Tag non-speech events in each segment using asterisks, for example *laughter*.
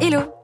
Hello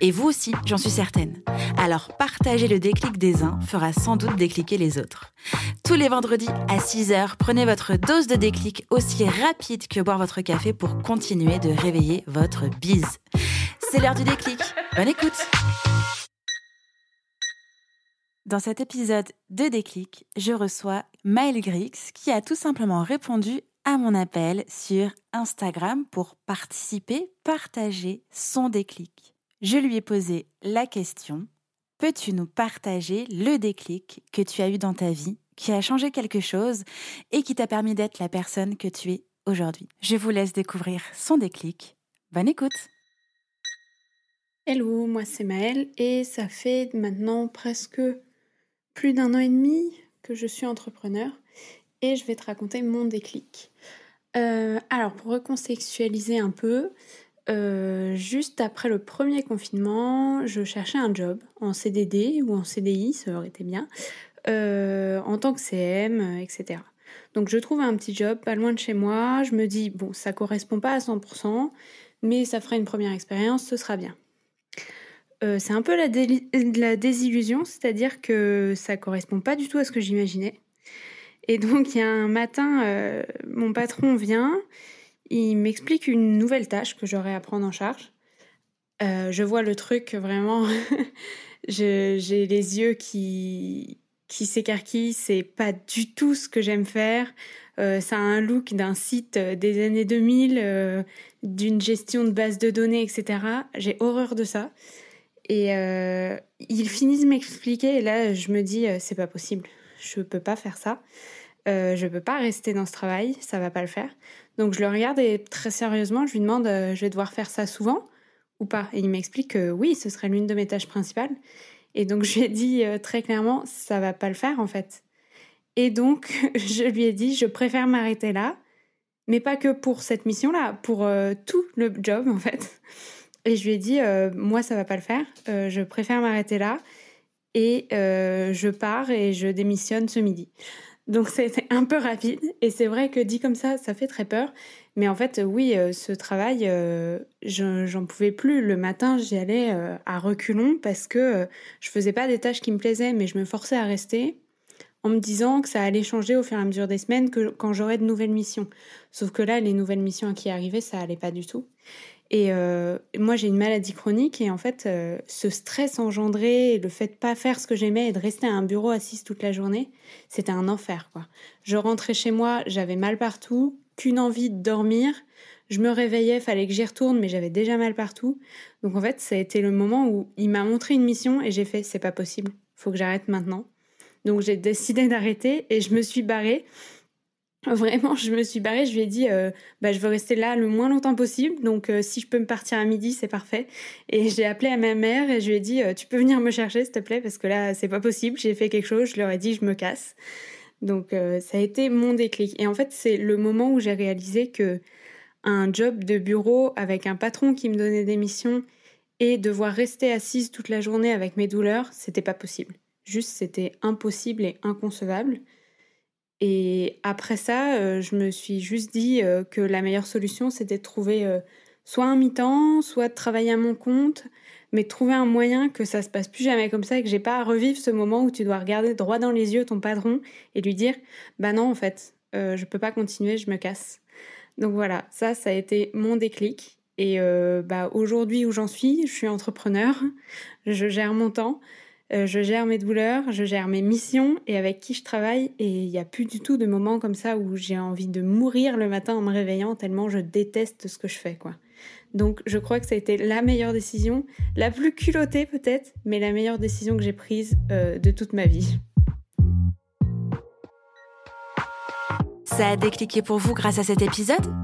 Et vous aussi, j'en suis certaine. Alors partager le déclic des uns fera sans doute décliquer les autres. Tous les vendredis à 6h, prenez votre dose de déclic aussi rapide que boire votre café pour continuer de réveiller votre bise. C'est l'heure du déclic. Bonne écoute Dans cet épisode de déclic, je reçois Maëlle Grix qui a tout simplement répondu à mon appel sur Instagram pour participer, partager son déclic je lui ai posé la question Peux-tu nous partager le déclic que tu as eu dans ta vie, qui a changé quelque chose et qui t'a permis d'être la personne que tu es aujourd'hui? Je vous laisse découvrir son déclic. Bonne écoute Hello, moi c'est Maëlle et ça fait maintenant presque plus d'un an et demi que je suis entrepreneur et je vais te raconter mon déclic. Euh, alors pour recontextualiser un peu, euh, juste après le premier confinement, je cherchais un job en CDD ou en CDI, ça aurait été bien, euh, en tant que CM, etc. Donc je trouve un petit job pas loin de chez moi, je me dis, bon, ça correspond pas à 100%, mais ça fera une première expérience, ce sera bien. Euh, c'est un peu la, la désillusion, c'est-à-dire que ça correspond pas du tout à ce que j'imaginais. Et donc il y a un matin, mon patron vient, il m'explique une nouvelle tâche que j'aurai à prendre en charge. Euh, je vois le truc vraiment. *laughs* j'ai les yeux qui, qui s'écarquillent. C'est pas du tout ce que j'aime faire. Euh, ça a un look d'un site des années 2000, d'une gestion de base de données, etc. J'ai horreur de ça. Et euh, il finit de m'expliquer. Et là, je me dis, c'est pas possible. Je peux pas faire ça. Je peux pas rester dans ce travail. Ça va pas le faire. Donc je le regarde et très sérieusement, je lui demande euh, je vais devoir faire ça souvent ou pas? Et il m'explique que oui, ce serait l'une de mes tâches principales. Et donc je lui ai dit euh, très clairement ça va pas le faire en fait. Et donc *laughs* je lui ai dit je préfère m'arrêter là, mais pas que pour cette mission-là, pour euh, tout le job en fait. Et je lui ai dit moi ça va pas le faire, je préfère m'arrêter là et je pars et je démissionne ce midi. Donc c'était un peu rapide et c'est vrai que dit comme ça, ça fait très peur. Mais en fait, oui, euh, ce travail, euh, j'en pouvais plus. Le matin, j'y allais euh, à reculons parce que je faisais pas des tâches qui me plaisaient, mais je me forçais à rester en me disant que ça allait changer au fur et à mesure des semaines que quand j'aurais de nouvelles missions. Sauf que là, les nouvelles missions qui arrivaient, ça allait pas du tout. Et euh, moi, j'ai une maladie chronique et en fait, euh, ce stress engendré, le fait de pas faire ce que j'aimais et de rester à un bureau assise toute la journée, c'était un enfer, quoi. Je rentrais chez moi, j'avais mal partout, qu'une envie de dormir. Je me réveillais, fallait que j'y retourne, mais j'avais déjà mal partout. Donc en fait, ça a été le moment où il m'a montré une mission et j'ai fait, c'est pas possible, faut que j'arrête maintenant. Donc j'ai décidé d'arrêter et je me suis barrée. Vraiment, je me suis barrée, je lui ai dit, euh, bah, je veux rester là le moins longtemps possible, donc euh, si je peux me partir à midi, c'est parfait. Et *laughs* j'ai appelé à ma mère et je lui ai dit, euh, tu peux venir me chercher, s'il te plaît, parce que là, c'est pas possible, j'ai fait quelque chose, je leur ai dit, je me casse. Donc ça a été mon déclic. Et en fait, c'est le moment où j'ai réalisé que un job de bureau avec un patron qui me donnait des missions et devoir rester assise toute la journée avec mes douleurs, c'était pas possible. Juste, c'était impossible et inconcevable. Et après ça, euh, je me suis juste dit euh, que la meilleure solution, c'était de trouver euh, soit un mi-temps, soit de travailler à mon compte, mais trouver un moyen que ça se passe plus jamais comme ça et que j'ai pas à revivre ce moment où tu dois regarder droit dans les yeux ton patron et lui dire bah non en fait je peux pas continuer je me casse donc voilà ça ça a été mon déclic et bah aujourd'hui où j'en suis je suis entrepreneur je gère mon temps euh, je gère mes douleurs, je gère mes missions et avec qui je travaille. Et il n'y a plus du tout de moments comme ça où j'ai envie de mourir le matin en me réveillant tellement je déteste ce que je fais, quoi. Donc je crois que ça a été la meilleure décision, la plus culottée peut-être, mais la meilleure décision que j'ai prise euh, de toute ma vie. Ça a décliqué pour vous grâce à cet épisode?